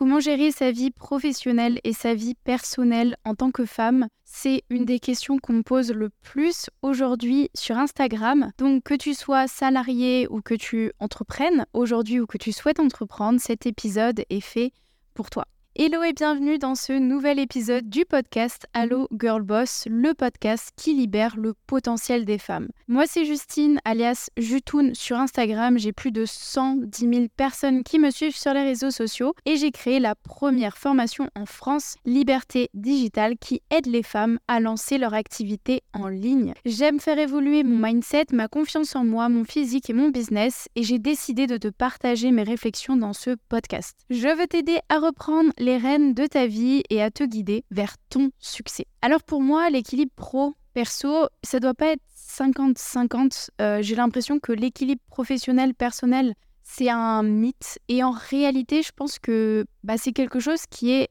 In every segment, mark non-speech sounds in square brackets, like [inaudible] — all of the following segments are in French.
Comment gérer sa vie professionnelle et sa vie personnelle en tant que femme? C'est une des questions qu'on me pose le plus aujourd'hui sur Instagram. Donc que tu sois salarié ou que tu entreprennes aujourd'hui ou que tu souhaites entreprendre, cet épisode est fait pour toi. Hello et bienvenue dans ce nouvel épisode du podcast Allo Girl Boss, le podcast qui libère le potentiel des femmes. Moi c'est Justine alias Jutoun sur Instagram, j'ai plus de 110 000 personnes qui me suivent sur les réseaux sociaux et j'ai créé la première formation en France, Liberté Digitale, qui aide les femmes à lancer leur activité en ligne. J'aime faire évoluer mon mindset, ma confiance en moi, mon physique et mon business et j'ai décidé de te partager mes réflexions dans ce podcast. Je veux t'aider à reprendre les rênes de ta vie et à te guider vers ton succès. Alors pour moi, l'équilibre pro-perso, ça doit pas être 50-50. Euh, j'ai l'impression que l'équilibre professionnel-personnel, c'est un mythe. Et en réalité, je pense que bah, c'est quelque chose qui est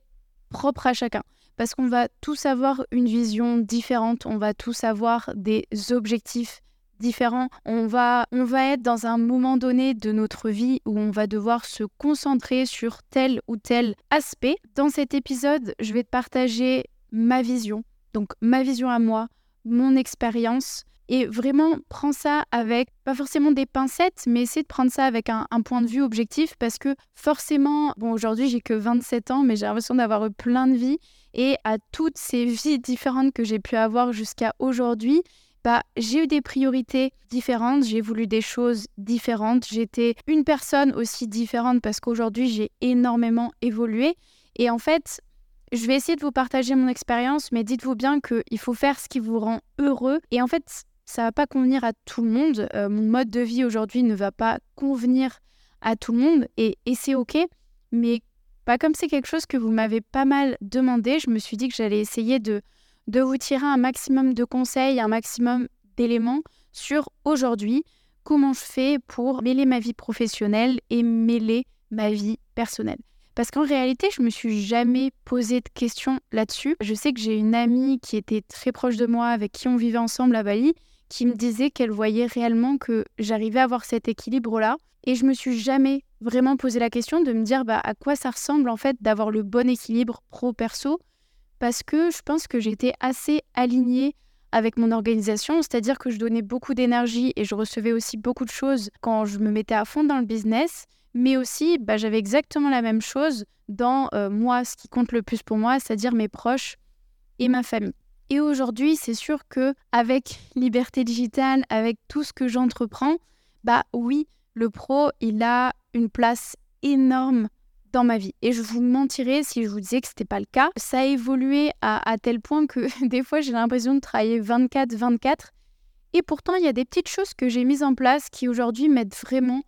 propre à chacun. Parce qu'on va tous avoir une vision différente, on va tous avoir des objectifs différents. On va, on va être dans un moment donné de notre vie où on va devoir se concentrer sur tel ou tel aspect. Dans cet épisode, je vais te partager ma vision, donc ma vision à moi, mon expérience. Et vraiment, prends ça avec, pas forcément des pincettes, mais essaie de prendre ça avec un, un point de vue objectif parce que forcément, bon, aujourd'hui j'ai que 27 ans, mais j'ai l'impression d'avoir eu plein de vies. Et à toutes ces vies différentes que j'ai pu avoir jusqu'à aujourd'hui, bah, j'ai eu des priorités différentes, j'ai voulu des choses différentes, j'étais une personne aussi différente parce qu'aujourd'hui j'ai énormément évolué. Et en fait, je vais essayer de vous partager mon expérience, mais dites-vous bien qu'il faut faire ce qui vous rend heureux. Et en fait, ça va pas convenir à tout le monde. Euh, mon mode de vie aujourd'hui ne va pas convenir à tout le monde et, et c'est ok. Mais pas comme c'est quelque chose que vous m'avez pas mal demandé, je me suis dit que j'allais essayer de de vous tirer un maximum de conseils, un maximum d'éléments sur aujourd'hui, comment je fais pour mêler ma vie professionnelle et mêler ma vie personnelle. Parce qu'en réalité, je me suis jamais posé de questions là-dessus. Je sais que j'ai une amie qui était très proche de moi, avec qui on vivait ensemble à Bali, qui me disait qu'elle voyait réellement que j'arrivais à avoir cet équilibre-là. Et je me suis jamais vraiment posé la question de me dire bah, à quoi ça ressemble en fait d'avoir le bon équilibre pro-perso parce que je pense que j'étais assez alignée avec mon organisation, c'est-à-dire que je donnais beaucoup d'énergie et je recevais aussi beaucoup de choses quand je me mettais à fond dans le business, mais aussi bah, j'avais exactement la même chose dans euh, moi, ce qui compte le plus pour moi, c'est-à-dire mes proches et ma famille. Et aujourd'hui, c'est sûr que avec Liberté Digitale, avec tout ce que j'entreprends, bah oui, le pro, il a une place énorme dans ma vie. Et je vous mentirais si je vous disais que ce n'était pas le cas. Ça a évolué à, tel point que [laughs] des fois j'ai l'impression de travailler 24-24. Et pourtant, il y a des petites choses que j'ai mises en place qui aujourd'hui m'aident vraiment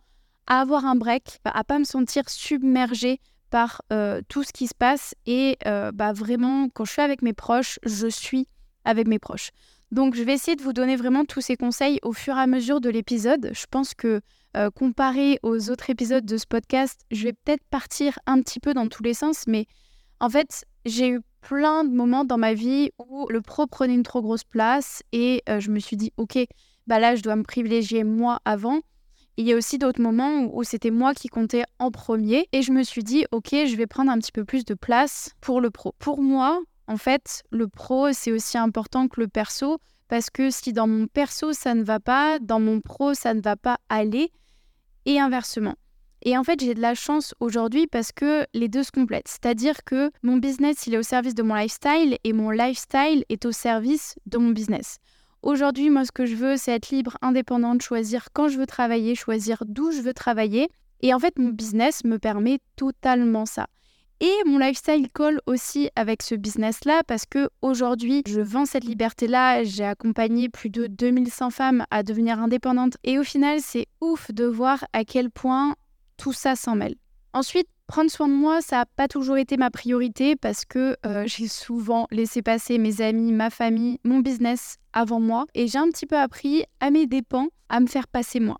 à avoir un break, à pas me sentir submergée par euh, tout ce qui se passe. Et euh, bah, vraiment, quand je suis avec mes proches, je suis avec mes proches. Donc, je vais essayer de vous donner vraiment tous ces conseils au fur et à mesure de l'épisode. Je pense que euh, comparé aux autres épisodes de ce podcast, je vais peut-être partir un petit peu dans tous les sens, mais en fait, j'ai eu plein de moments dans ma vie où le pro prenait une trop grosse place et euh, je me suis dit, ok, bah là, je dois me privilégier moi avant. Il y a aussi d'autres moments où, c'était moi qui comptais en premier et je me suis dit, ok, je vais prendre un petit peu plus de place pour le pro. Pour moi, en fait, le pro, c'est aussi important que le perso parce que si dans mon perso, ça ne va pas, dans mon pro, ça ne va pas aller, et inversement. Et en fait, j'ai de la chance aujourd'hui parce que les deux se complètent. C'est-à-dire que mon business, il est au service de mon lifestyle et mon lifestyle est au service de mon business. Aujourd'hui, moi, ce que je veux, c'est être libre, indépendante, choisir quand je veux travailler, choisir d'où je veux travailler. Et en fait, mon business me permet totalement ça. Et mon lifestyle colle aussi avec ce business-là parce que aujourd'hui, je vends cette liberté-là. J'ai accompagné plus de 2100 femmes à devenir indépendantes. Et au final, c'est ouf de voir à quel point tout ça s'en mêle. Ensuite, prendre soin de moi, ça n'a pas toujours été ma priorité parce que euh, j'ai souvent laissé passer mes amis, ma famille, mon business avant moi. Et j'ai un petit peu appris à mes dépens à me faire passer moi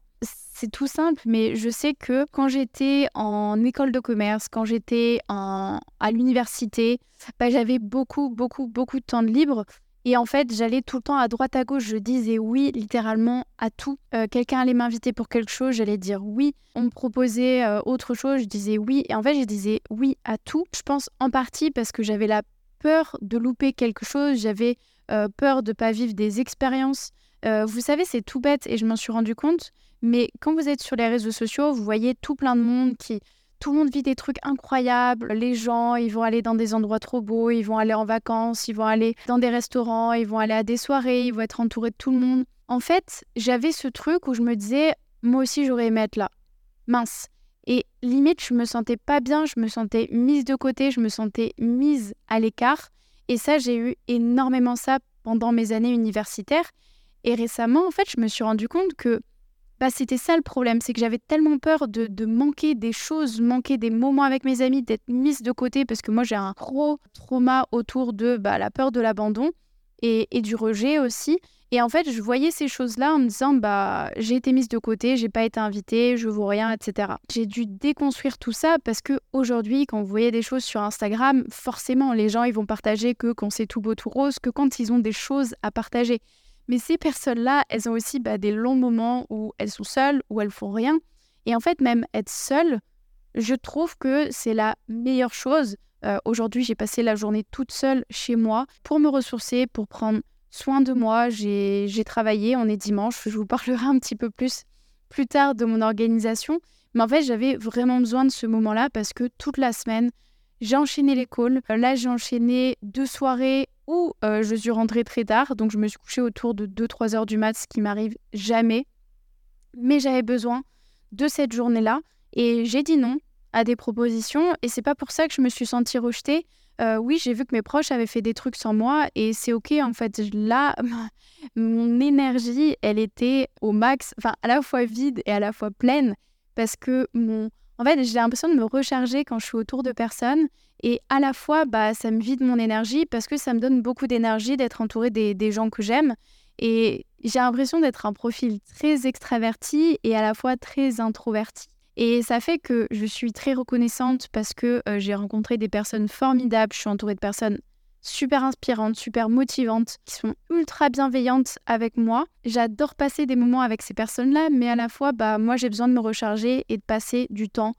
c'est tout simple, mais je sais que quand j'étais en école de commerce, quand j'étais à l'université, bah, j'avais beaucoup, beaucoup, beaucoup de temps de libre. Et en fait, j'allais tout le temps à droite à gauche, je disais oui littéralement à tout. Euh, quelqu'un allait m'inviter pour quelque chose, j'allais dire oui. On me proposait euh, autre chose, je disais oui. Et en fait, je disais oui à tout. Je pense en partie parce que j'avais la peur de louper quelque chose, j'avais euh, peur de pas vivre des expériences. Vous savez, c'est tout bête et je m'en suis rendu compte. Mais quand vous êtes sur les réseaux sociaux, vous voyez tout plein de monde qui tout le monde vit des trucs incroyables. Les gens, ils vont aller dans des endroits trop beaux, ils vont aller en vacances, ils vont aller dans des restaurants, ils vont aller à des soirées, ils vont être entourés de tout le monde. En fait, j'avais ce truc où je me disais, moi aussi, j'aurais aimé être là. Mince. Et limite, je me sentais pas bien, je me sentais mise de côté, je me sentais mise à l'écart. Et ça, j'ai eu énormément ça pendant mes années universitaires. Et récemment, en fait, je me suis rendu compte que bah, c'était ça le problème, c'est que j'avais tellement peur de, manquer des choses, manquer des moments avec mes amis, d'être mise de côté, parce que moi j'ai un gros trauma autour de bah, la peur de l'abandon et, du rejet aussi. Et en fait, je voyais ces choses-là en me disant, bah, j'ai été mise de côté, j'ai pas été invitée, je vaux rien, etc. J'ai dû déconstruire tout ça parce que aujourd'hui, quand vous voyez des choses sur Instagram, forcément, les gens, ils vont partager que quand c'est tout beau, tout rose, que quand ils ont des choses à partager. Mais ces personnes-là, elles ont aussi bah, des longs moments où elles sont seules, où elles font rien. Et en fait, même être seule, je trouve que c'est la meilleure chose. Euh, aujourd'hui, j'ai passé la journée toute seule chez moi pour me ressourcer, pour prendre soin de moi. J'ai travaillé, on est dimanche, je vous parlerai un petit peu plus plus tard de mon organisation. Mais en fait, j'avais vraiment besoin de ce moment-là parce que toute la semaine, j'ai enchaîné les calls. Là, j'ai enchaîné deux soirées où euh, je suis rentrée très tard, donc je me suis couchée autour de 2-3 heures du mat, ce qui m'arrive jamais. Mais j'avais besoin de cette journée-là. Et j'ai dit non à des propositions. Et c'est pas pour ça que je me suis sentie rejetée. Euh, oui, j'ai vu que mes proches avaient fait des trucs sans moi. Et c'est ok en fait. Là, [laughs] mon énergie, elle était au max, enfin à la fois vide et à la fois pleine. Parce que mon, en fait, j'ai l'impression de me recharger quand je suis autour de personnes et à la fois, bah, ça me vide mon énergie parce que ça me donne beaucoup d'énergie d'être entourée des, gens que j'aime. Et j'ai l'impression d'être un profil très extraverti et à la fois très introverti. Et ça fait que je suis très reconnaissante parce que euh, j'ai rencontré des personnes formidables, je suis entourée de personnes super inspirantes, super motivantes, qui sont ultra bienveillantes avec moi. J'adore passer des moments avec ces personnes-là, mais à la fois, bah, moi j'ai besoin de me recharger et de passer du temps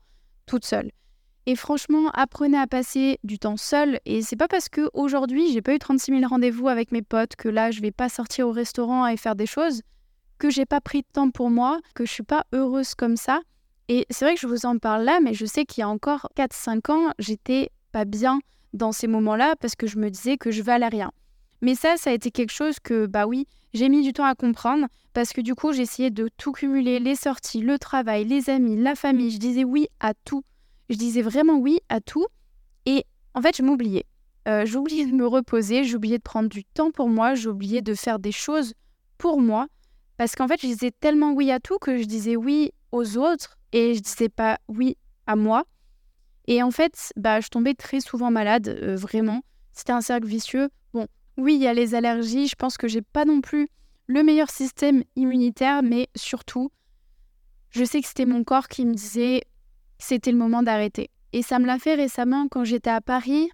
toute seule. Et franchement, apprenez à passer du temps seul. Et c'est pas parce que aujourd'hui j'ai pas eu 36 000 rendez-vous avec mes potes, que là je vais pas sortir au restaurant et faire des choses, que j'ai pas pris de temps pour moi, que je suis pas heureuse comme ça. Et c'est vrai que je vous en parle là, mais je sais qu'il y a encore 4-5 ans, j'étais pas bien dans ces moments-là parce que je me disais que je valais rien. Mais ça, ça a été quelque chose que, bah oui, j'ai mis du temps à comprendre parce que du coup, j'essayais de tout cumuler, les sorties, le travail, les amis, la famille. Je disais oui à tout. Je disais vraiment oui à tout. Et en fait, je m'oubliais. Euh, j'oubliais de me reposer, j'oubliais de prendre du temps pour moi, j'oubliais de faire des choses pour moi. Parce qu'en fait, je disais tellement oui à tout que je disais oui aux autres et je disais pas oui à moi. Et en fait, bah, je tombais très souvent malade, euh, vraiment. C'était un cercle vicieux. Bon, oui, il y a les allergies. Je pense que j'ai pas non plus le meilleur système immunitaire, mais surtout, je sais que c'était mon corps qui me disait c'était le moment d'arrêter. Et ça me l'a fait récemment quand j'étais à Paris.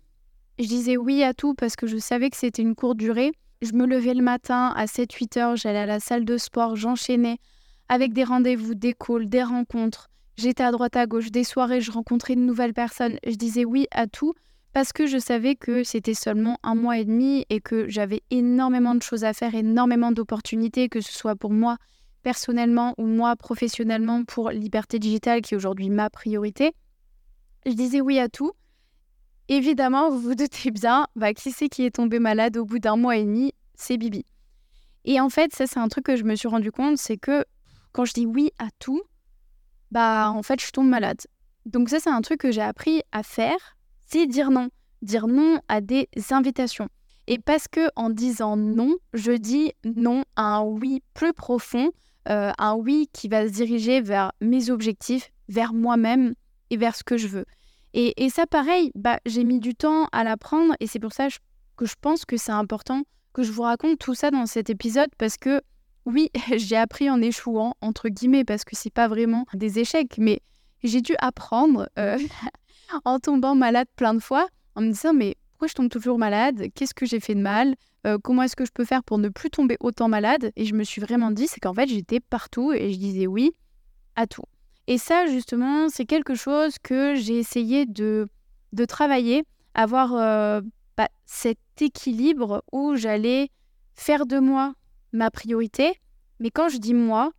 Je disais oui à tout parce que je savais que c'était une courte durée. Je me levais le matin à 7-8 heures, j'allais à la salle de sport, j'enchaînais avec des rendez-vous, des calls, des rencontres. J'étais à droite à gauche, des soirées, je rencontrais de nouvelles personnes. Je disais oui à tout parce que je savais que c'était seulement un mois et demi et que j'avais énormément de choses à faire, énormément d'opportunités, que ce soit pour moi personnellement ou moi professionnellement pour Liberté Digitale qui est aujourd'hui ma priorité. Je disais oui à tout. Évidemment, vous vous doutez bien, bah, qui c'est qui est tombé malade au bout d'un mois et demi? C'est Bibi. Et en fait, ça c'est un truc que je me suis rendu compte, c'est que quand je dis oui à tout, bah en fait je tombe malade. Donc ça c'est un truc que j'ai appris à faire, c'est dire non, dire non à des invitations. Et parce que en disant non, je dis non à un oui plus profond, euh, un oui qui va se diriger vers mes objectifs, vers moi-même et vers ce que je veux. Et, et ça pareil, bah j'ai mis du temps à l'apprendre et c'est pour ça que je pense que c'est important que je vous raconte tout ça dans cet épisode parce que oui, [laughs] j'ai appris en échouant, entre guillemets, parce que c'est pas vraiment des échecs, mais j'ai dû apprendre euh, [laughs] en tombant malade plein de fois, en me disant mais pourquoi je tombe toujours malade? Qu'est-ce que j'ai fait de mal? Euh, comment est-ce que je peux faire pour ne plus tomber autant malade? Et je me suis vraiment dit, c'est qu'en fait, j'étais partout et je disais oui à tout. Et ça, justement, c'est quelque chose que j'ai essayé de, de travailler, avoir euh, bah, cet équilibre où j'allais faire de moi ma priorité. Mais quand je dis moi,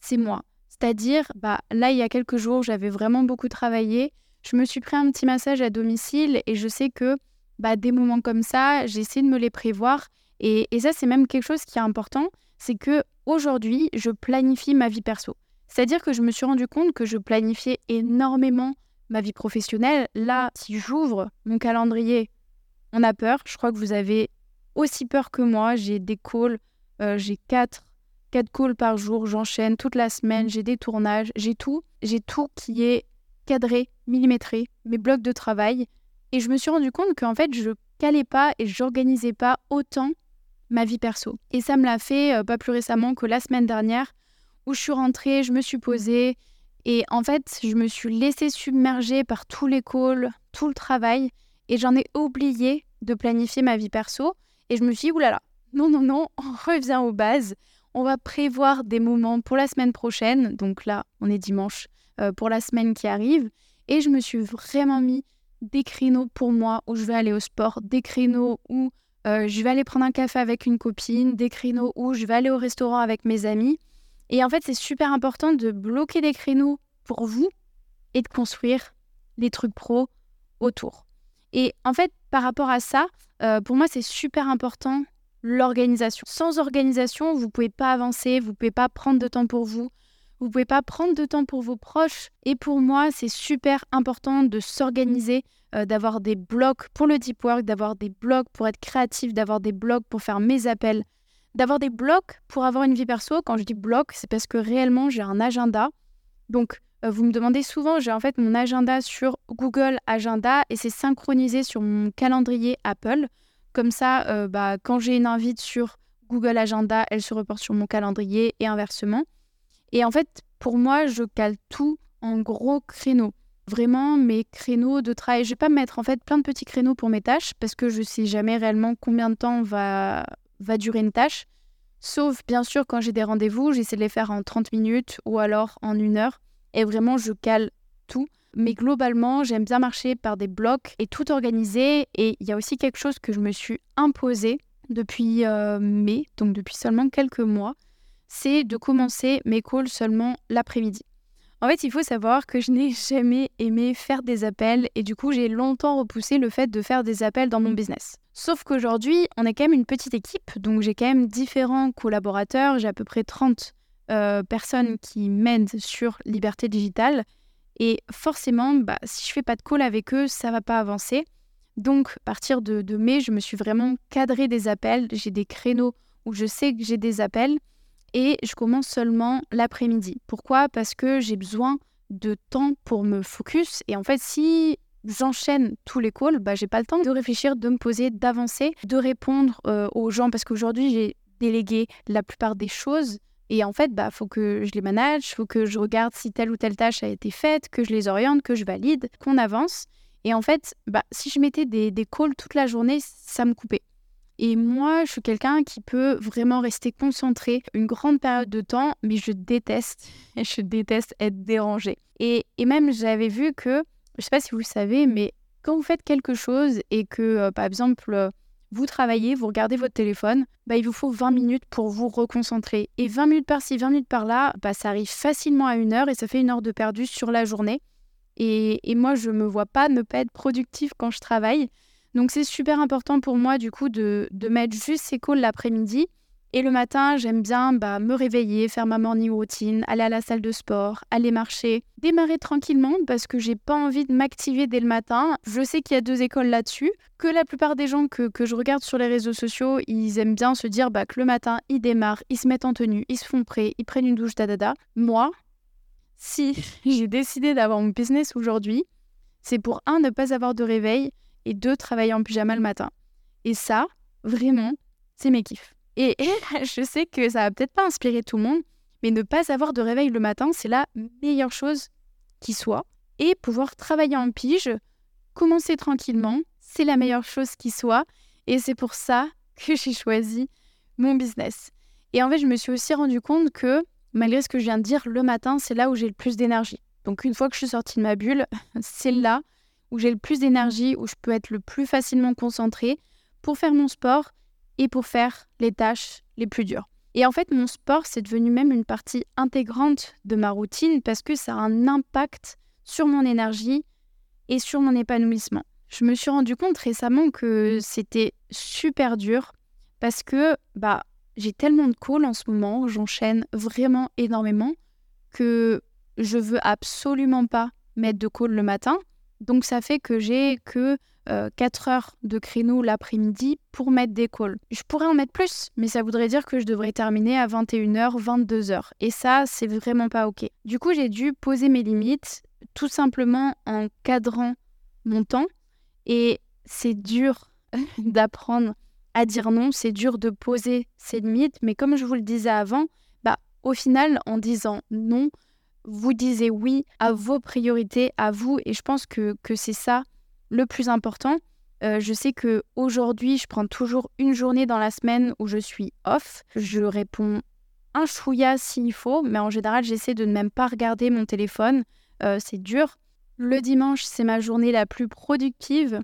c'est moi. C'est-à-dire, bah, là, il y a quelques jours, j'avais vraiment beaucoup travaillé. Je me suis pris un petit massage à domicile et je sais que bah, des moments comme ça, j'essaie de me les prévoir. Et, et ça, c'est même quelque chose qui est important, c'est que aujourd'hui, je planifie ma vie perso. C'est-à-dire que je me suis rendu compte que je planifiais énormément ma vie professionnelle. Là, si j'ouvre mon calendrier, on a peur. Je crois que vous avez aussi peur que moi. J'ai des calls, euh, j'ai quatre 4 calls par jour, j'enchaîne toute la semaine, j'ai des tournages, j'ai tout, j'ai tout qui est cadré, millimétré, mes blocs de travail. Et je me suis rendu compte qu'en fait, je calais pas et j'organisais pas autant ma vie perso. Et ça me l'a fait euh, pas plus récemment que la semaine dernière, où je suis rentrée, je me suis posée, et en fait, je me suis laissée submerger par tous les calls, tout le travail, et j'en ai oublié de planifier ma vie perso. Et je me suis dit, oulala, non, non, non, on [laughs] revient aux bases on va prévoir des moments pour la semaine prochaine. Donc là, on est dimanche euh, pour la semaine qui arrive. Et je me suis vraiment mis des créneaux pour moi où je vais aller au sport, des créneaux où euh, je vais aller prendre un café avec une copine, des créneaux où je vais aller au restaurant avec mes amis. Et en fait, c'est super important de bloquer des créneaux pour vous et de construire des trucs pro autour. Et en fait, par rapport à ça, euh, pour moi, c'est super important l'organisation. Sans organisation, vous ne pouvez pas avancer, vous ne pouvez pas prendre de temps pour vous, vous ne pouvez pas prendre de temps pour vos proches. Et pour moi, c'est super important de s'organiser, euh, d'avoir des blocs pour le deep work, d'avoir des blocs pour être créatif, d'avoir des blocs pour faire mes appels, d'avoir des blocs pour avoir une vie perso. Quand je dis bloc, c'est parce que réellement, j'ai un agenda. Donc, euh, vous me demandez souvent, j'ai en fait mon agenda sur Google Agenda et c'est synchronisé sur mon calendrier Apple. Comme ça, euh, bah, quand j'ai une invite sur Google Agenda, elle se reporte sur mon calendrier et inversement. Et en fait, pour moi, je cale tout en gros créneaux. Vraiment, mes créneaux de travail. Je vais pas mettre en fait plein de petits créneaux pour mes tâches parce que je sais jamais réellement combien de temps va, va durer une tâche. Sauf bien sûr quand j'ai des rendez-vous, j'essaie de les faire en 30 minutes ou alors en une heure. Et vraiment, je cale tout. Mais globalement, j'aime bien marcher par des blocs et tout organiser. Et il y a aussi quelque chose que je me suis imposé depuis euh, mai, donc depuis seulement quelques mois, c'est de commencer mes calls seulement l'après-midi. En fait, il faut savoir que je n'ai [laughs] jamais aimé faire des appels et du coup, j'ai longtemps repoussé le fait de faire des appels dans mon business. Sauf qu'aujourd'hui, on est quand même une petite équipe, donc j'ai quand même différents collaborateurs, j'ai à peu près 30 euh, personnes qui m'aident sur Liberté Digitale et forcément, bah, si je fais pas de call avec eux, ça va pas avancer. Donc, à partir de, mai, je me suis vraiment cadré des appels. J'ai des créneaux où je sais que j'ai des appels et je commence seulement l'après-midi. Pourquoi? Parce que j'ai besoin de temps pour me focus. Et en fait, si j'enchaîne tous les calls, bah, j'ai pas le temps de réfléchir, de me poser, d'avancer, de répondre euh, aux gens parce qu'aujourd'hui, j'ai délégué la plupart des choses et en fait, bah, faut que je les manage, faut que je regarde si telle ou telle tâche a été faite, que je les oriente, que je valide, qu'on avance. Et en fait, bah, si je mettais des, des calls toute la journée, ça me coupait. Et moi, je suis quelqu'un qui peut vraiment rester concentré une grande période de temps, mais je déteste, [laughs] je déteste être dérangé. Et, et même, j'avais vu que, je sais pas si vous le savez, mais quand vous faites quelque chose et que, euh, par exemple, vous travaillez, vous regardez votre téléphone, bah, il vous faut 20 minutes pour vous reconcentrer. Et 20 minutes par-ci, 20 minutes par-là, bah, ça arrive facilement à une heure et ça fait une heure de perdu sur la journée. Et, moi, je ne me vois pas ne pas être productif quand je travaille. Donc c'est super important pour moi du coup de, de mettre juste ces calls l'après-midi et le matin, j'aime bien bah, me réveiller, faire ma morning routine, aller à la salle de sport, aller marcher, démarrer tranquillement parce que j'ai pas envie de m'activer dès le matin. Je sais qu'il y a deux écoles là-dessus, que la plupart des gens que, je regarde sur les réseaux sociaux, ils aiment bien se dire bah, que le matin, ils démarrent, ils se mettent en tenue, ils se font prêts, ils prennent une douche, dadada. Moi, si [laughs] j'ai décidé d'avoir mon business aujourd'hui, c'est pour un, ne pas avoir de réveil et deux, travailler en pyjama le matin. Et ça, vraiment, c'est mes kiffs. Et, [laughs] je sais que ça va peut-être pas inspirer tout le monde, mais ne pas avoir de réveil le matin, c'est la meilleure chose qui soit. Et pouvoir travailler en pige, commencer tranquillement, c'est la meilleure chose qui soit. Et c'est pour ça que j'ai choisi mon business. Et en fait, je me suis aussi rendu compte que malgré ce que je viens de dire, le matin, c'est là où j'ai le plus d'énergie. Donc une fois que je suis sortie de ma bulle, [laughs] c'est là où j'ai le plus d'énergie, où je peux être le plus facilement concentrée pour faire mon sport et pour faire les tâches les plus dures. Et en fait, mon sport, c'est devenu même une partie intégrante de ma routine parce que ça a un impact sur mon énergie et sur mon épanouissement. Je me suis rendu compte récemment que c'était super dur parce que bah j'ai tellement de calls en ce moment, j'enchaîne vraiment énormément que je veux absolument pas mettre de call le matin. Donc ça fait que j'ai que 4 euh, heures de créneau l'après-midi pour mettre des calls. Je pourrais en mettre plus, mais ça voudrait dire que je devrais terminer à 21h, 22h. Et ça, c'est vraiment pas OK. Du coup, j'ai dû poser mes limites tout simplement en cadrant mon temps. Et c'est dur [laughs] d'apprendre à dire non, c'est dur de poser ses limites, mais comme je vous le disais avant, bah, au final, en disant non, vous disiez oui à vos priorités, à vous, et je pense que, que c'est ça le plus important. Euh, je sais que aujourd'hui, je prends toujours une journée dans la semaine où je suis off. Je réponds un chouïa s'il faut, mais en général, j'essaie de ne même pas regarder mon téléphone. Euh, c'est dur. Le dimanche, c'est ma journée la plus productive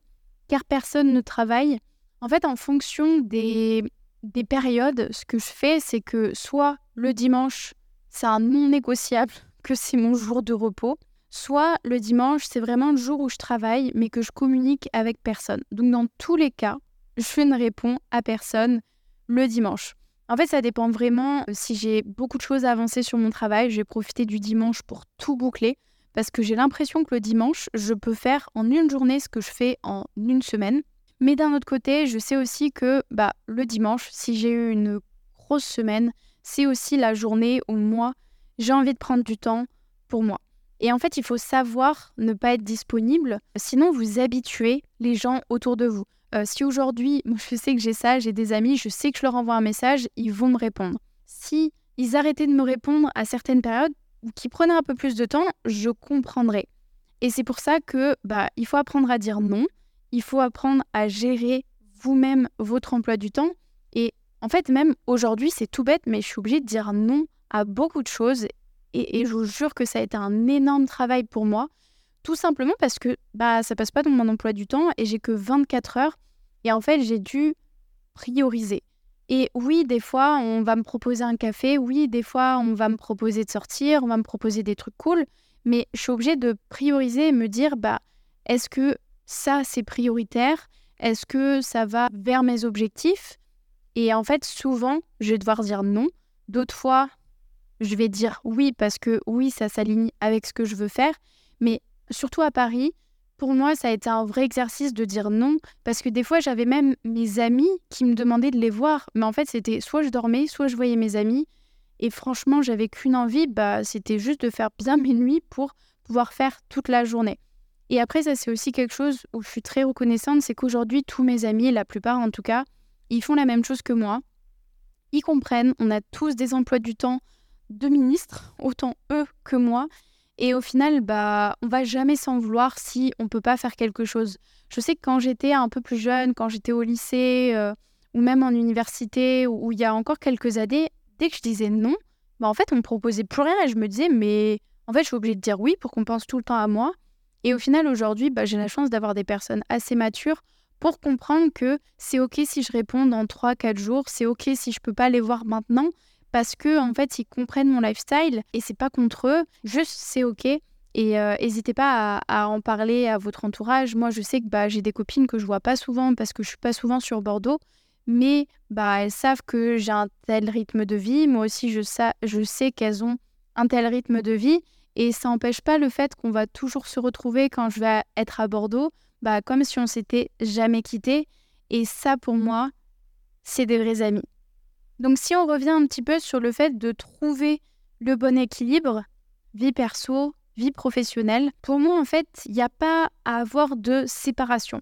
car personne ne travaille. En fait, en fonction des, des périodes, ce que je fais, c'est que soit le dimanche, c'est un non négociable, que c'est mon jour de repos, soit le dimanche, c'est vraiment le jour où je travaille, mais que je communique avec personne. Donc, dans tous les cas, je ne réponds à personne le dimanche. En fait, ça dépend vraiment. Euh, si j'ai beaucoup de choses à avancer sur mon travail, je vais profiter du dimanche pour tout boucler parce que j'ai l'impression que le dimanche, je peux faire en une journée ce que je fais en une semaine. Mais d'un autre côté, je sais aussi que bah, le dimanche, si j'ai eu une grosse semaine, c'est aussi la journée où moi, j'ai envie de prendre du temps pour moi. Et en fait, il faut savoir ne pas être disponible, sinon vous habituez les gens autour de vous. Euh, si aujourd'hui, [laughs] je sais que j'ai ça, j'ai des amis, je sais que je leur envoie un message, ils vont me répondre. Si ils arrêtaient de me répondre à certaines périodes ou qu'ils prenaient un peu plus de temps, je comprendrais. Et c'est pour ça que bah, il faut apprendre à dire non il faut apprendre à gérer vous-même votre emploi du temps. Et en fait, même aujourd'hui, c'est tout bête, mais je suis obligée de dire non à beaucoup de choses. Et, je vous jure que ça a été un énorme travail pour moi, tout simplement parce que bah, ça passe pas dans mon emploi du temps et j'ai que 24 heures. Et en fait, j'ai dû prioriser. Et oui, des fois, on va me proposer un café. Oui, des fois, on va me proposer de sortir. On va me proposer des trucs cool. Mais je suis obligée de prioriser et me dire, bah, est-ce que ça c'est prioritaire? Est-ce que ça va vers mes objectifs? Et en fait, souvent, je vais devoir dire non. D'autres fois, je vais dire oui parce que oui, ça s'aligne avec ce que je veux faire. Mais surtout à Paris, pour moi, ça a été un vrai exercice de dire non parce que des fois, j'avais même mes amis qui me demandaient de les voir. Mais en fait, c'était soit je dormais, soit je voyais mes amis. Et franchement, j'avais qu'une envie, bah, c'était juste de faire bien [laughs] mes nuits pour pouvoir faire toute la journée. Et après, ça, c'est aussi quelque chose où je suis très reconnaissante, c'est qu'aujourd'hui, tous mes amis, la plupart en tout cas, ils font la même chose que moi. Ils comprennent, on a tous des emplois du temps de ministres, autant eux que moi. Et au final, bah, on va jamais s'en vouloir si on peut pas faire quelque chose. Je sais que quand j'étais un peu plus jeune, quand j'étais au lycée euh, ou même en université, où, il y a encore quelques années, dès que je disais non, bah, en fait, on me proposait plus rien et je me disais, mais en fait, je suis obligée de dire oui pour qu'on pense tout le temps à moi. Et au final, aujourd'hui, bah, j'ai la chance d'avoir des personnes assez matures pour comprendre que c'est OK si je réponds dans 3-4 jours, c'est OK si je peux pas les voir maintenant, parce que en fait, ils comprennent mon lifestyle et c'est pas contre eux, juste c'est OK. Et euh, n'hésitez pas à, en parler à votre entourage. Moi, je sais que bah, j'ai des copines que je vois pas souvent parce que je suis pas souvent sur Bordeaux, mais bah, elles savent que j'ai un tel rythme de vie. Moi aussi, je, je sais qu'elles ont un tel rythme de vie. Et ça n'empêche pas le fait qu'on va toujours se retrouver quand je vais être à Bordeaux, bah, comme si on s'était jamais quitté. Et ça, pour moi, c'est des vrais amis. Donc si on revient un petit peu sur le fait de trouver le bon équilibre, vie perso, vie professionnelle, pour moi, en fait, il n'y a pas à avoir de séparation.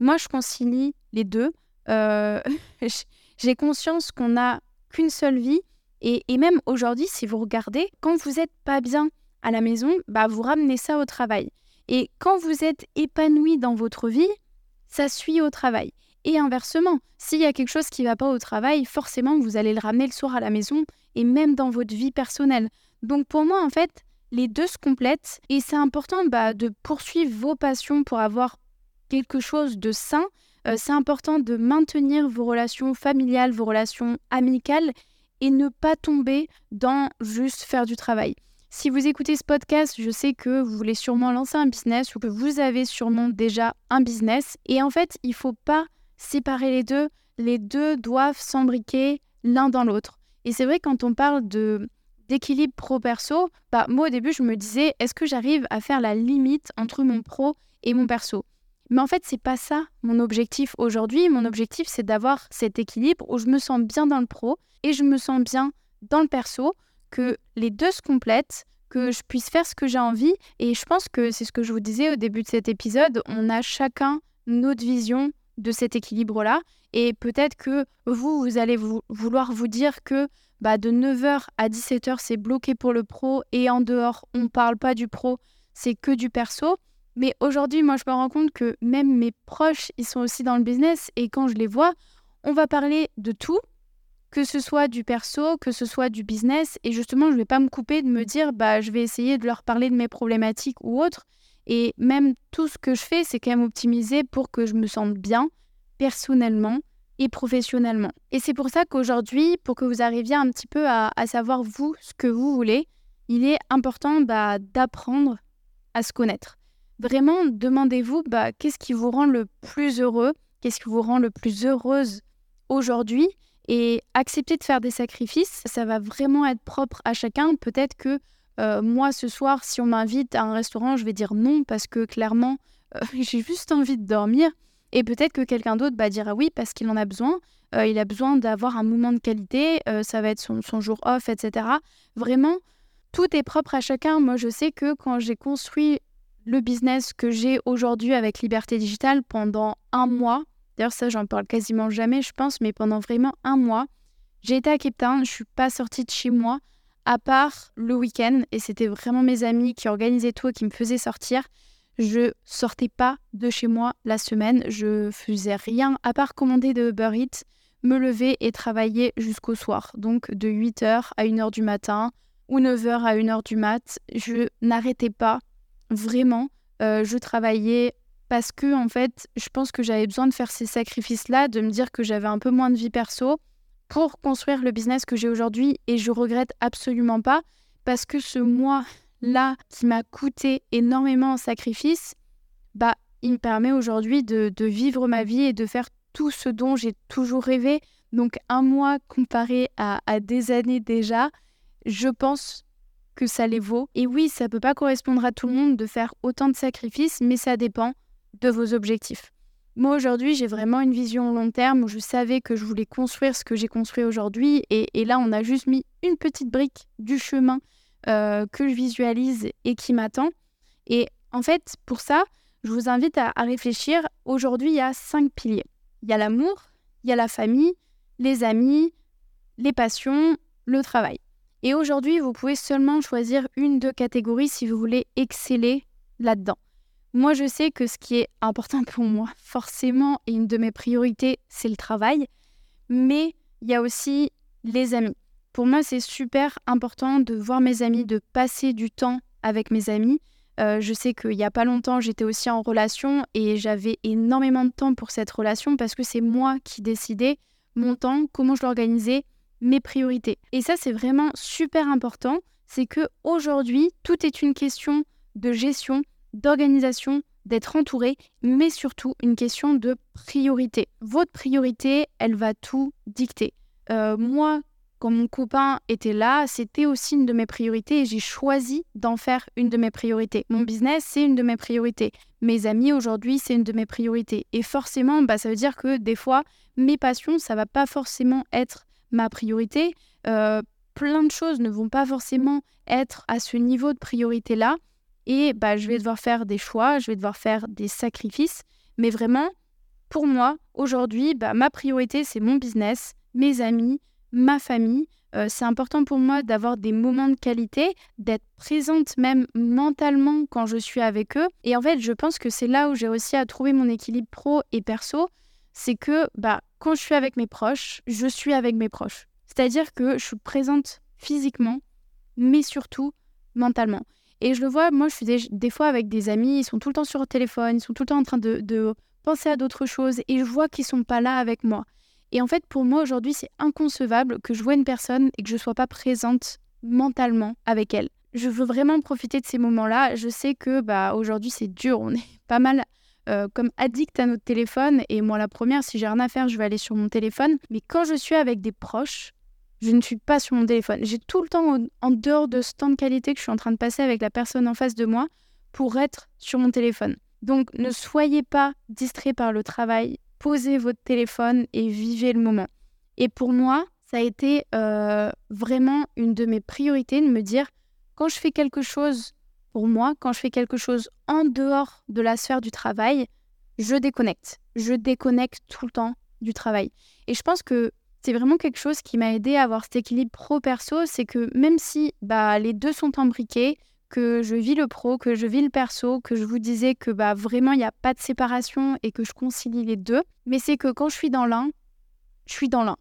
Moi, je concilie les deux. Euh, [laughs] j'ai conscience qu'on n'a qu'une seule vie. Et, même aujourd'hui, si vous regardez, quand vous n'êtes pas bien à la maison, bah, vous ramenez ça au travail. Et quand vous êtes épanoui dans votre vie, ça suit au travail. Et inversement, s'il y a quelque chose qui ne va pas au travail, forcément, vous allez le ramener le soir à la maison et même dans votre vie personnelle. Donc pour moi, en fait, les deux se complètent et c'est important bah, de poursuivre vos passions pour avoir quelque chose de sain. Euh, c'est important de maintenir vos relations familiales, vos relations amicales et ne pas tomber dans juste faire du travail. Si vous écoutez ce podcast, je sais que vous voulez sûrement lancer un business ou que vous avez sûrement déjà un business. Et en fait, il ne faut pas séparer les deux. Les deux doivent s'embriquer l'un dans l'autre. Et c'est vrai, quand on parle de d'équilibre pro-perso, bah, moi au début, je me disais, est-ce que j'arrive à faire la limite entre mon pro et mon perso? Mais en fait, c'est pas ça mon objectif aujourd'hui. Mon objectif, c'est d'avoir cet équilibre où je me sens bien dans le pro et je me sens bien dans le perso, que les deux se complètent, que je puisse faire ce que j'ai envie. Et je pense que c'est ce que je vous disais au début de cet épisode. On a chacun notre vision de cet équilibre-là. Et peut-être que vous, vous allez vouloir vous dire que bah, de 9h à 17h, c'est bloqué pour le pro et en dehors, on ne parle pas du pro, c'est que du perso. Mais aujourd'hui, moi, je me rends compte que même mes proches, ils sont aussi dans le business et quand je les vois, on va parler de tout, que ce soit du perso, que ce soit du business. Et justement, je ne vais pas me couper de me dire, bah, je vais essayer de leur parler de mes problématiques ou autres. Et même tout ce que je fais, c'est quand même optimiser pour que je me sente bien personnellement et professionnellement. Et c'est pour ça qu'aujourd'hui, pour que vous arriviez un petit peu à, savoir vous ce que vous voulez, il est important bah, d'apprendre à se connaître. Vraiment, demandez-vous bah, qu'est-ce qui vous rend le plus heureux, qu'est-ce qui vous rend le plus heureuse aujourd'hui? Et accepter de faire des sacrifices, ça va vraiment être propre à chacun. Peut-être que euh, moi, ce soir, si on m'invite à un restaurant, je vais dire non parce que clairement, euh, [laughs] j'ai juste envie de dormir. Et peut-être que quelqu'un d'autre bah, dira oui parce qu'il en a besoin. Euh, il a besoin d'avoir un moment de qualité, ça va être son, son, jour off, etc. Vraiment, tout est propre à chacun. Moi, je sais que quand j'ai construit le business que j'ai aujourd'hui avec Liberté Digitale pendant un mois. D'ailleurs, ça, j'en parle quasiment jamais, je pense, mais pendant vraiment un mois, j'ai été à Cape Town, je suis pas sortie de chez moi, à part le week-end, et c'était vraiment mes amis qui organisaient tout et qui me faisaient sortir. Je sortais pas de chez moi la semaine, je faisais rien à part commander de Uber Eats, me lever et travailler jusqu'au soir. Donc de 8h à 1h du matin ou 9h à 1h du mat, je n'arrêtais pas vraiment, euh, je travaillais parce que, en fait, je pense que j'avais besoin de faire ces sacrifices-là, de me dire que j'avais un peu moins de vie perso pour construire le business que j'ai aujourd'hui. Et je regrette absolument pas parce que ce mois-là qui m'a coûté énormément en sacrifice, bah, il me permet aujourd'hui de, vivre ma vie et de faire tout ce dont j'ai toujours rêvé. Donc un mois comparé à, à des années déjà, je pense que ça les vaut. Et oui, ça peut pas correspondre à tout le monde de faire autant de sacrifices, mais ça dépend de vos objectifs. Moi, aujourd'hui, j'ai vraiment une vision long terme où je savais que je voulais construire ce que j'ai construit aujourd'hui. Et, là, on a juste mis une petite brique du chemin euh, que je visualise et qui m'attend. Et en fait, pour ça, je vous invite à, réfléchir. Aujourd'hui, il y a cinq piliers. Il y a l'amour, il y a la famille, les amis, les passions, le travail. Et aujourd'hui, vous pouvez seulement choisir une de catégories si vous voulez exceller là-dedans. Moi, je sais que ce qui est important pour moi, forcément, et une de mes priorités, c'est le travail. Mais il y a aussi les amis. Pour moi, c'est super important de voir mes amis, de passer du temps avec mes amis. Euh, je sais qu'il n'y a pas longtemps, j'étais aussi en relation et j'avais énormément de temps pour cette relation parce que c'est moi qui décidais mon temps, comment je l'organisais, mes priorités. Et ça, c'est vraiment super important. C'est que aujourd'hui, tout est une question de gestion, d'organisation, d'être entouré, mais surtout une question de priorité. Votre priorité, elle va tout dicter. Euh, moi, quand mon copain était là, c'était aussi une de mes priorités et j'ai choisi d'en faire une de mes priorités. Mon business, c'est une de mes priorités. Mes amis aujourd'hui, c'est une de mes priorités. Et forcément, bah, ça veut dire que des fois, mes passions, ça va pas forcément être ma priorité. Euh, plein de choses ne vont pas forcément être à ce niveau de priorité-là. Et bah, je vais devoir faire des choix, je vais devoir faire des sacrifices. Mais vraiment, pour moi, aujourd'hui, bah, ma priorité, c'est mon business, mes amis, ma famille. Euh, c'est important pour moi d'avoir des moments de qualité, d'être présente même mentalement quand je suis avec eux. Et en fait, je pense que c'est là où j'ai aussi à trouver mon équilibre pro et perso, c'est que bah, quand je suis avec mes proches, je suis avec mes proches. C'est-à-dire que je suis présente physiquement, mais surtout mentalement. Et je le vois, moi, je suis des, fois avec des amis, ils sont tout le temps sur téléphone, ils sont tout le temps en train de, penser à d'autres choses, et je vois qu'ils sont pas là avec moi. Et en fait, pour moi, aujourd'hui, c'est inconcevable que je vois une personne et que je sois pas présente mentalement avec elle. Je veux vraiment profiter de ces moments-là. Je sais que bah, aujourd'hui, c'est dur. On est pas mal euh, comme addict à notre téléphone. Et moi, la première, si j'ai rien à faire, je vais aller sur mon téléphone. Mais quand je suis avec des proches, je ne suis pas sur mon téléphone. J'ai tout le temps, en dehors de ce temps de qualité que je suis en train de passer avec la personne en face de moi, pour être sur mon téléphone. Donc, ne soyez pas distrait par le travail. Posez votre téléphone et vivez le moment. Et pour moi, ça a été euh, vraiment une de mes priorités de me dire, quand je fais quelque chose pour moi, quand je fais quelque chose en dehors de la sphère du travail, je déconnecte. Je déconnecte tout le temps du travail. Et je pense que c'est vraiment quelque chose qui m'a aidé à avoir cet équilibre pro-perso, c'est que même si bah, les deux sont imbriqués, que je vis le pro, que je vis le perso, que je vous disais que bah, vraiment il n'y a pas de séparation et que je concilie les deux, mais c'est que quand je suis dans l'un, je suis dans l'un.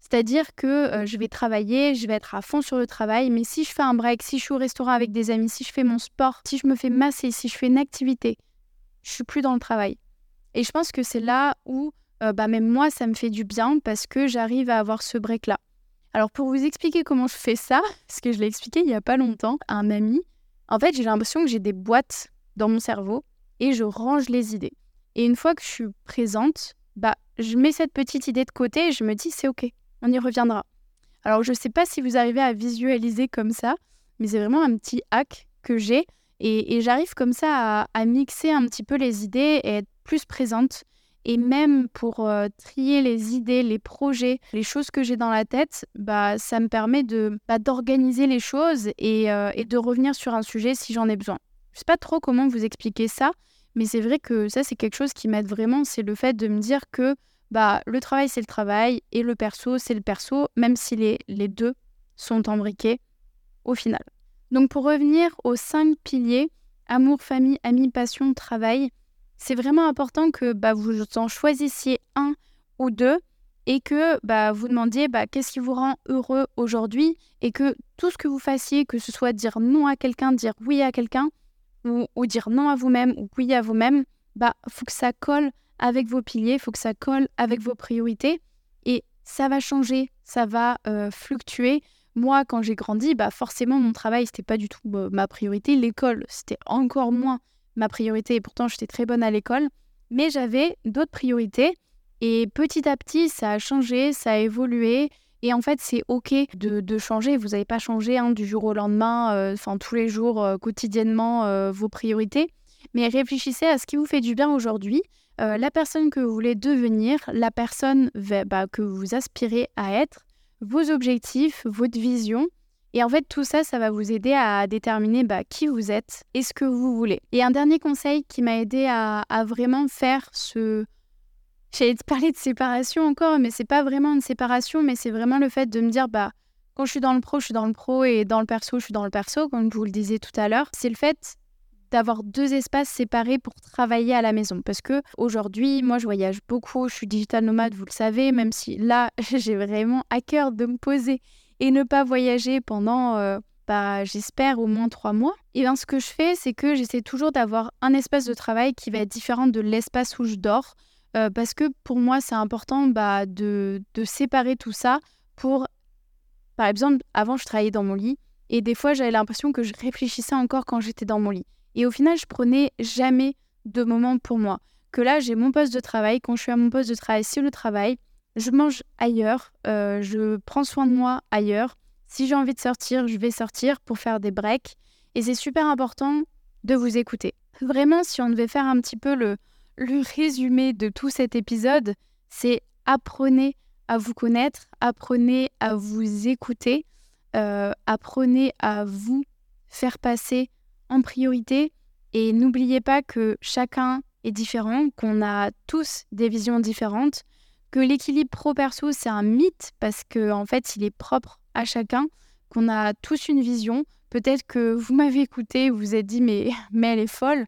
C'est-à-dire que euh, je vais travailler, je vais être à fond sur le travail, mais si je fais un break, si je suis au restaurant avec des amis, si je fais mon sport, si je me fais masser, si je fais une activité, je suis plus dans le travail. Et je pense que c'est là où euh, bah, même moi, ça me fait du bien parce que j'arrive à avoir ce break-là. Alors pour vous expliquer comment je fais ça, [laughs] parce que je l'ai expliqué il n'y a pas longtemps à un ami, en fait j'ai l'impression que j'ai des boîtes dans mon cerveau et je range les idées. Et une fois que je suis présente, bah, je mets cette petite idée de côté et je me dis c'est ok, on y reviendra. Alors, je ne sais pas si vous arrivez à visualiser comme ça, mais c'est vraiment un petit hack que j'ai. Et, j'arrive comme ça à, mixer un petit peu les idées et être plus présente. Et même pour euh, trier les idées, les projets, les choses que j'ai dans la tête, bah, ça me permet de bah, d'organiser les choses et, euh, et, de revenir sur un sujet si j'en ai besoin. Je sais pas trop comment vous expliquer ça, mais c'est vrai que ça, c'est quelque chose qui m'aide vraiment. C'est le fait de me dire que bah, le travail, c'est le travail et le perso, c'est le perso, même si les, les deux sont embriqués au final. Donc, pour revenir aux cinq piliers, amour, famille, amis, passion, travail, c'est vraiment important que bah, vous en choisissiez un ou deux et que bah, vous demandiez bah, qu'est-ce qui vous rend heureux aujourd'hui et que tout ce que vous fassiez, que ce soit dire non à quelqu'un, dire oui à quelqu'un ou, dire non à vous-même ou oui à vous-même, bah faut que ça colle avec vos piliers, il faut que ça colle avec vos priorités. Et ça va changer, ça va euh, fluctuer. Moi, quand j'ai grandi, bah forcément, mon travail, c'était pas du tout ma priorité. L'école, c'était encore moins ma priorité. Et pourtant, j'étais très bonne à l'école. Mais j'avais d'autres priorités. Et petit à petit, ça a changé, ça a évolué. Et en fait, c'est OK de, changer. Vous n'avez pas changé hein, du jour au lendemain, euh, enfin tous les jours, quotidiennement, vos priorités. Mais réfléchissez à ce qui vous fait du bien aujourd'hui. Euh, la personne que vous voulez devenir, la personne bah, que vous aspirez à être, vos objectifs, votre vision. Et en fait, tout ça, ça va vous aider à déterminer bah, qui vous êtes et ce que vous voulez. Et un dernier conseil qui m'a aidé à, vraiment faire ce... J'allais te parler de séparation encore, mais c'est pas vraiment une séparation, mais c'est vraiment le fait de me dire, bah, quand je suis dans le pro, je suis dans le pro, et dans le perso, je suis dans le perso, comme je vous le disais tout à l'heure. C'est le fait d'avoir deux espaces séparés pour travailler à la maison. Parce que aujourd'hui, moi, je voyage beaucoup, je suis digital nomade, vous le savez, même si là, [laughs] j'ai vraiment à cœur de me poser et ne pas voyager pendant, euh, bah, j'espère, au moins trois mois. Et bien, ce que je fais, c'est que j'essaie toujours d'avoir un espace de travail qui va être différent de l'espace où je dors. Euh, parce que pour moi, c'est important bah, de, de séparer tout ça pour, par exemple, avant, je travaillais dans mon lit. Et des fois, j'avais l'impression que je réfléchissais encore quand j'étais dans mon lit. Et au final, je prenais jamais de moment pour moi. Que là, j'ai mon poste de travail. Quand je suis à mon poste de travail c'est le travail, je mange ailleurs, euh, je prends soin de moi ailleurs. Si j'ai envie de sortir, je vais sortir pour faire des breaks. Et c'est super important de vous écouter. Vraiment, si on devait faire un petit peu le, le résumé de tout cet épisode, c'est apprenez à vous connaître, apprenez à vous écouter, euh, apprenez à vous faire passer en priorité. Et n'oubliez pas que chacun est différent, qu'on a tous des visions différentes, que l'équilibre pro-perso, c'est un mythe parce qu'en en fait, il est propre à chacun, qu'on a tous une vision. Peut-être que vous m'avez écouté, vous vous êtes dit, mais, [laughs] mais elle est folle.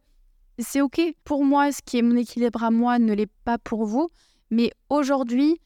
C'est OK. Pour moi, ce qui est mon équilibre à moi ne l'est pas pour vous. Mais aujourd'hui,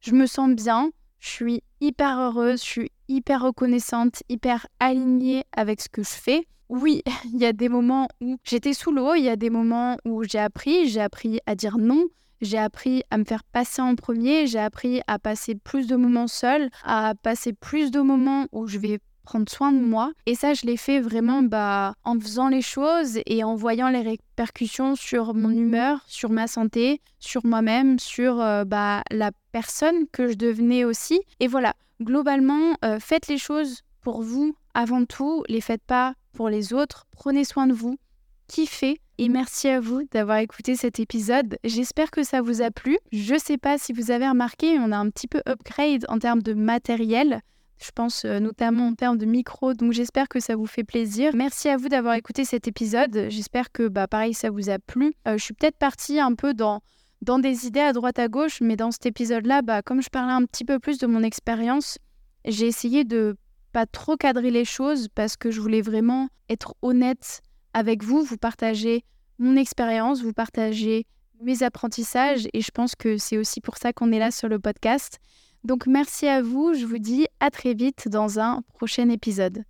je me sens bien, je suis hyper heureuse, je suis hyper reconnaissante, hyper alignée avec ce que je fais. Oui, [laughs] il y a des moments où j'étais sous l'eau, il y a des moments où j'ai appris, j'ai appris à dire non, j'ai appris à me faire passer en premier, j'ai appris à passer plus de moments seul, à passer plus de moments où je vais prendre soin de moi. Et ça, je l'ai fait vraiment bah, en faisant les choses et en voyant les répercussions sur mon humeur, sur ma santé, sur moi-même, sur euh, bah, la personne que je devenais aussi. Et voilà, globalement, euh, faites les choses pour vous avant tout, les faites pas pour les autres, prenez soin de vous, kiffez. Et merci à vous d'avoir écouté cet épisode. J'espère que ça vous a plu. Je sais pas si vous avez remarqué, on a un petit peu upgrade en termes de matériel je pense euh, notamment en termes de micro. Donc j'espère que ça vous fait plaisir. Merci à vous d'avoir écouté cet épisode. J'espère que bah, pareil, ça vous a plu. Euh, je suis peut-être partie un peu dans, dans des idées à droite à gauche, mais dans cet épisode-là, bah, comme je parlais un petit peu plus de mon expérience, j'ai essayé de pas trop cadrer les choses parce que je voulais vraiment être honnête avec vous, vous partager mon expérience, vous partager mes apprentissages et je pense que c'est aussi pour ça qu'on est là sur le podcast. Donc merci à vous, je vous dis à très vite dans un prochain épisode.